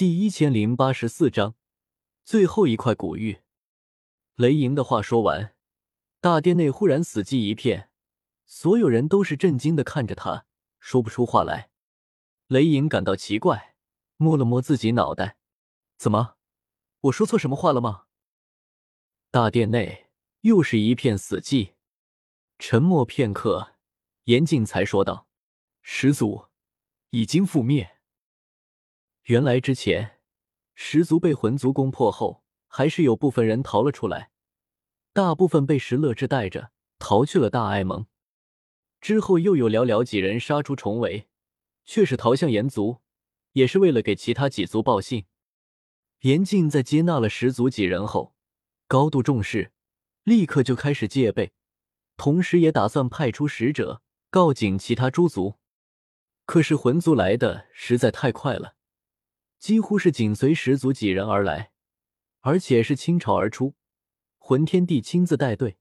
第一千零八十四章，最后一块古玉。雷莹的话说完，大殿内忽然死寂一片，所有人都是震惊的看着他，说不出话来。雷莹感到奇怪，摸了摸自己脑袋，怎么，我说错什么话了吗？大殿内又是一片死寂，沉默片刻，严静才说道：“始祖已经覆灭。”原来之前十族被魂族攻破后，还是有部分人逃了出来，大部分被石乐志带着逃去了大爱盟。之后又有寥寥几人杀出重围，却是逃向炎族，也是为了给其他几族报信。严禁在接纳了十族几人后，高度重视，立刻就开始戒备，同时也打算派出使者告警其他诸族。可是魂族来的实在太快了。几乎是紧随十族几人而来，而且是倾巢而出。魂天帝亲自带队，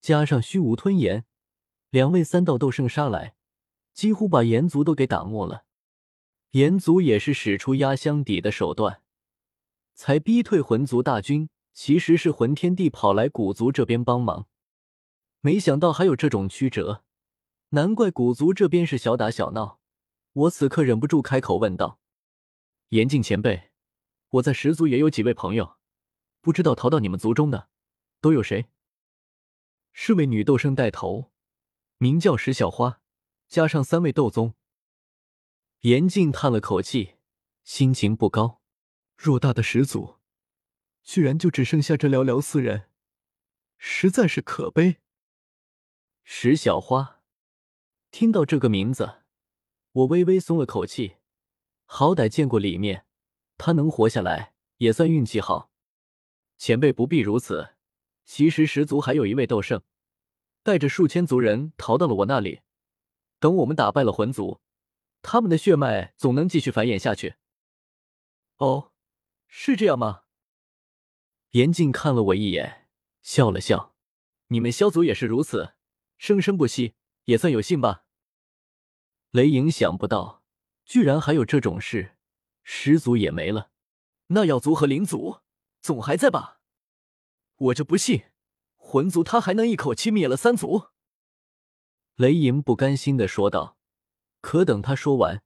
加上虚无吞炎两位三道斗圣杀来，几乎把炎族都给打没了。炎族也是使出压箱底的手段，才逼退魂族大军。其实是魂天帝跑来古族这边帮忙，没想到还有这种曲折，难怪古族这边是小打小闹。我此刻忍不住开口问道。严禁前辈，我在十族也有几位朋友，不知道逃到你们族中的都有谁？是位女斗圣带头，名叫石小花，加上三位斗宗。严禁叹了口气，心情不高。偌大的十族，居然就只剩下这寥寥四人，实在是可悲。石小花，听到这个名字，我微微松了口气。好歹见过里面，他能活下来也算运气好。前辈不必如此。其实十族还有一位斗圣，带着数千族人逃到了我那里。等我们打败了魂族，他们的血脉总能继续繁衍下去。哦，是这样吗？严禁看了我一眼，笑了笑。你们萧族也是如此，生生不息，也算有幸吧。雷影想不到。居然还有这种事，十族也没了，那药族和灵族总还在吧？我就不信魂族他还能一口气灭了三族。雷莹不甘心的说道。可等他说完，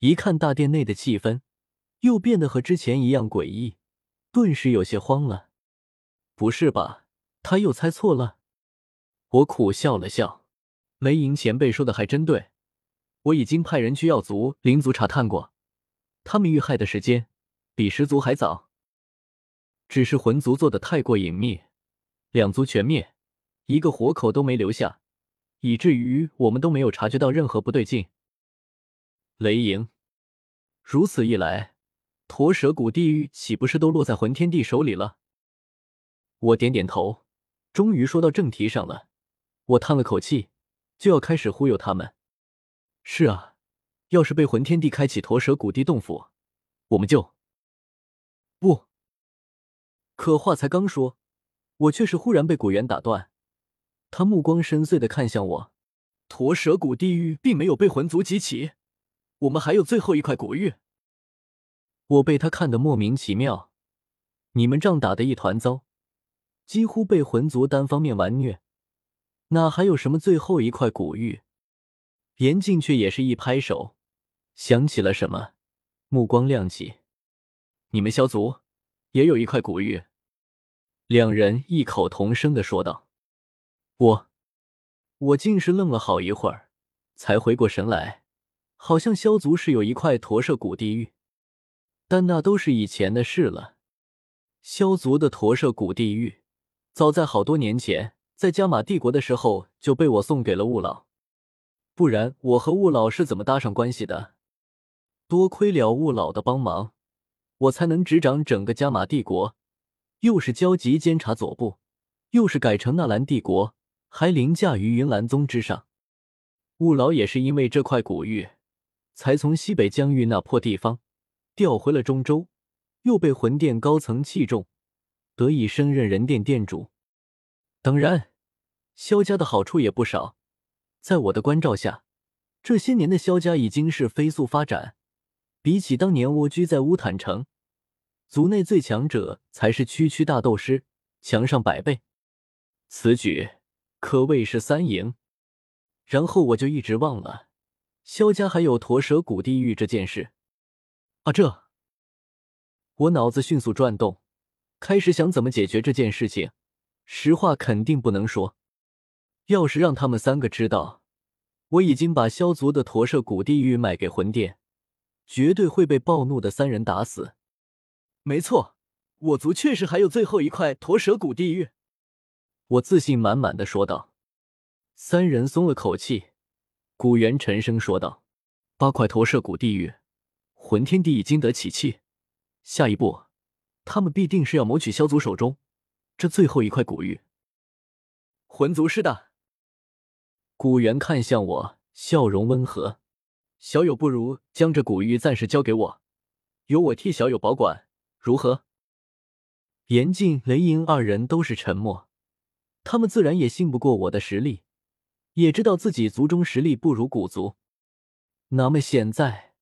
一看大殿内的气氛，又变得和之前一样诡异，顿时有些慌了。不是吧？他又猜错了？我苦笑了笑。雷莹前辈说的还真对。我已经派人去药族、灵族查探过，他们遇害的时间比十族还早。只是魂族做的太过隐秘，两族全灭，一个活口都没留下，以至于我们都没有察觉到任何不对劲。雷莹，如此一来，驼蛇谷地狱岂不是都落在魂天帝手里了？我点点头，终于说到正题上了。我叹了口气，就要开始忽悠他们。是啊，要是被魂天帝开启驼蛇谷地洞府，我们就不。可话才刚说，我却是忽然被古元打断。他目光深邃的看向我，驼蛇谷地狱并没有被魂族集齐，我们还有最后一块古玉。我被他看得莫名其妙。你们仗打得一团糟，几乎被魂族单方面完虐，哪还有什么最后一块古玉？严静却也是一拍手，想起了什么，目光亮起。你们萧族也有一块古玉？两人异口同声的说道。我，我竟是愣了好一会儿，才回过神来，好像萧族是有一块驼舍古地狱，但那都是以前的事了。萧族的驼舍古地狱，早在好多年前，在加玛帝国的时候就被我送给了雾老。不然我和雾老是怎么搭上关系的？多亏了雾老的帮忙，我才能执掌整个加玛帝国，又是交集监察左部，又是改成纳兰帝国，还凌驾于云岚宗之上。雾老也是因为这块古玉，才从西北疆域那破地方调回了中州，又被魂殿高层器重，得以升任人殿殿主。当然，萧家的好处也不少。在我的关照下，这些年的萧家已经是飞速发展，比起当年蜗居在乌坦城，族内最强者才是区区大斗师，强上百倍。此举可谓是三赢。然后我就一直忘了，萧家还有驼蛇谷地狱这件事。啊，这……我脑子迅速转动，开始想怎么解决这件事情。实话肯定不能说，要是让他们三个知道我已经把萧族的驼蛇谷地狱卖给魂殿。绝对会被暴怒的三人打死。没错，我族确实还有最后一块驼蛇谷地狱。我自信满满的说道。三人松了口气。古元沉声说道：“八块驼蛇谷地狱，魂天帝已经得起气。下一步，他们必定是要谋取萧族手中这最后一块古玉。”魂族是的。古元看向我，笑容温和。小友不如将这古玉暂时交给我，由我替小友保管，如何？严禁、雷音二人都是沉默，他们自然也信不过我的实力，也知道自己族中实力不如古族。那么现在，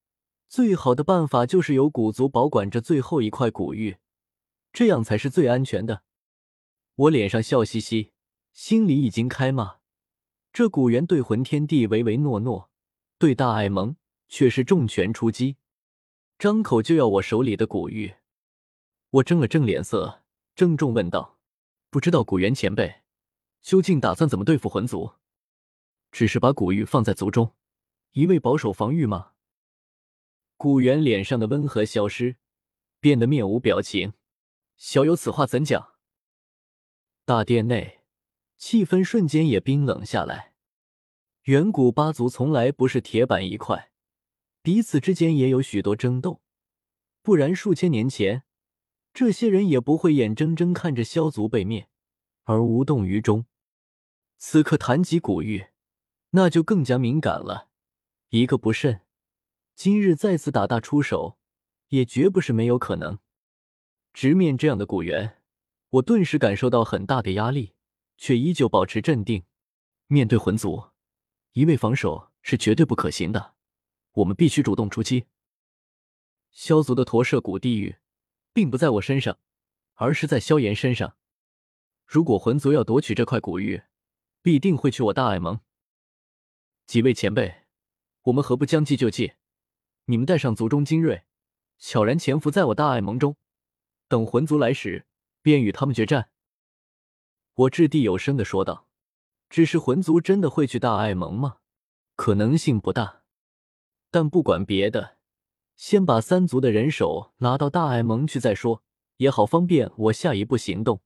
最好的办法就是由古族保管这最后一块古玉，这样才是最安全的。我脸上笑嘻嘻，心里已经开骂：这古元对魂天帝唯唯诺诺。对大爱盟却是重拳出击，张口就要我手里的古玉。我正了正脸色，郑重问道：“不知道古元前辈究竟打算怎么对付魂族？只是把古玉放在族中，一味保守防御吗？”古元脸上的温和消失，变得面无表情。小友此话怎讲？大殿内气氛瞬间也冰冷下来。远古八族从来不是铁板一块，彼此之间也有许多争斗，不然数千年前，这些人也不会眼睁睁看着萧族被灭而无动于衷。此刻谈及古玉，那就更加敏感了，一个不慎，今日再次打大出手，也绝不是没有可能。直面这样的古元，我顿时感受到很大的压力，却依旧保持镇定，面对魂族。一味防守是绝对不可行的，我们必须主动出击。萧族的驼舍谷地狱，并不在我身上，而是在萧炎身上。如果魂族要夺取这块古玉，必定会去我大爱盟。几位前辈，我们何不将计就计？你们带上族中精锐，悄然潜伏在我大爱盟中，等魂族来时，便与他们决战。我掷地有声的说道。只是魂族真的会去大爱盟吗？可能性不大。但不管别的，先把三族的人手拿到大爱盟去再说，也好方便我下一步行动。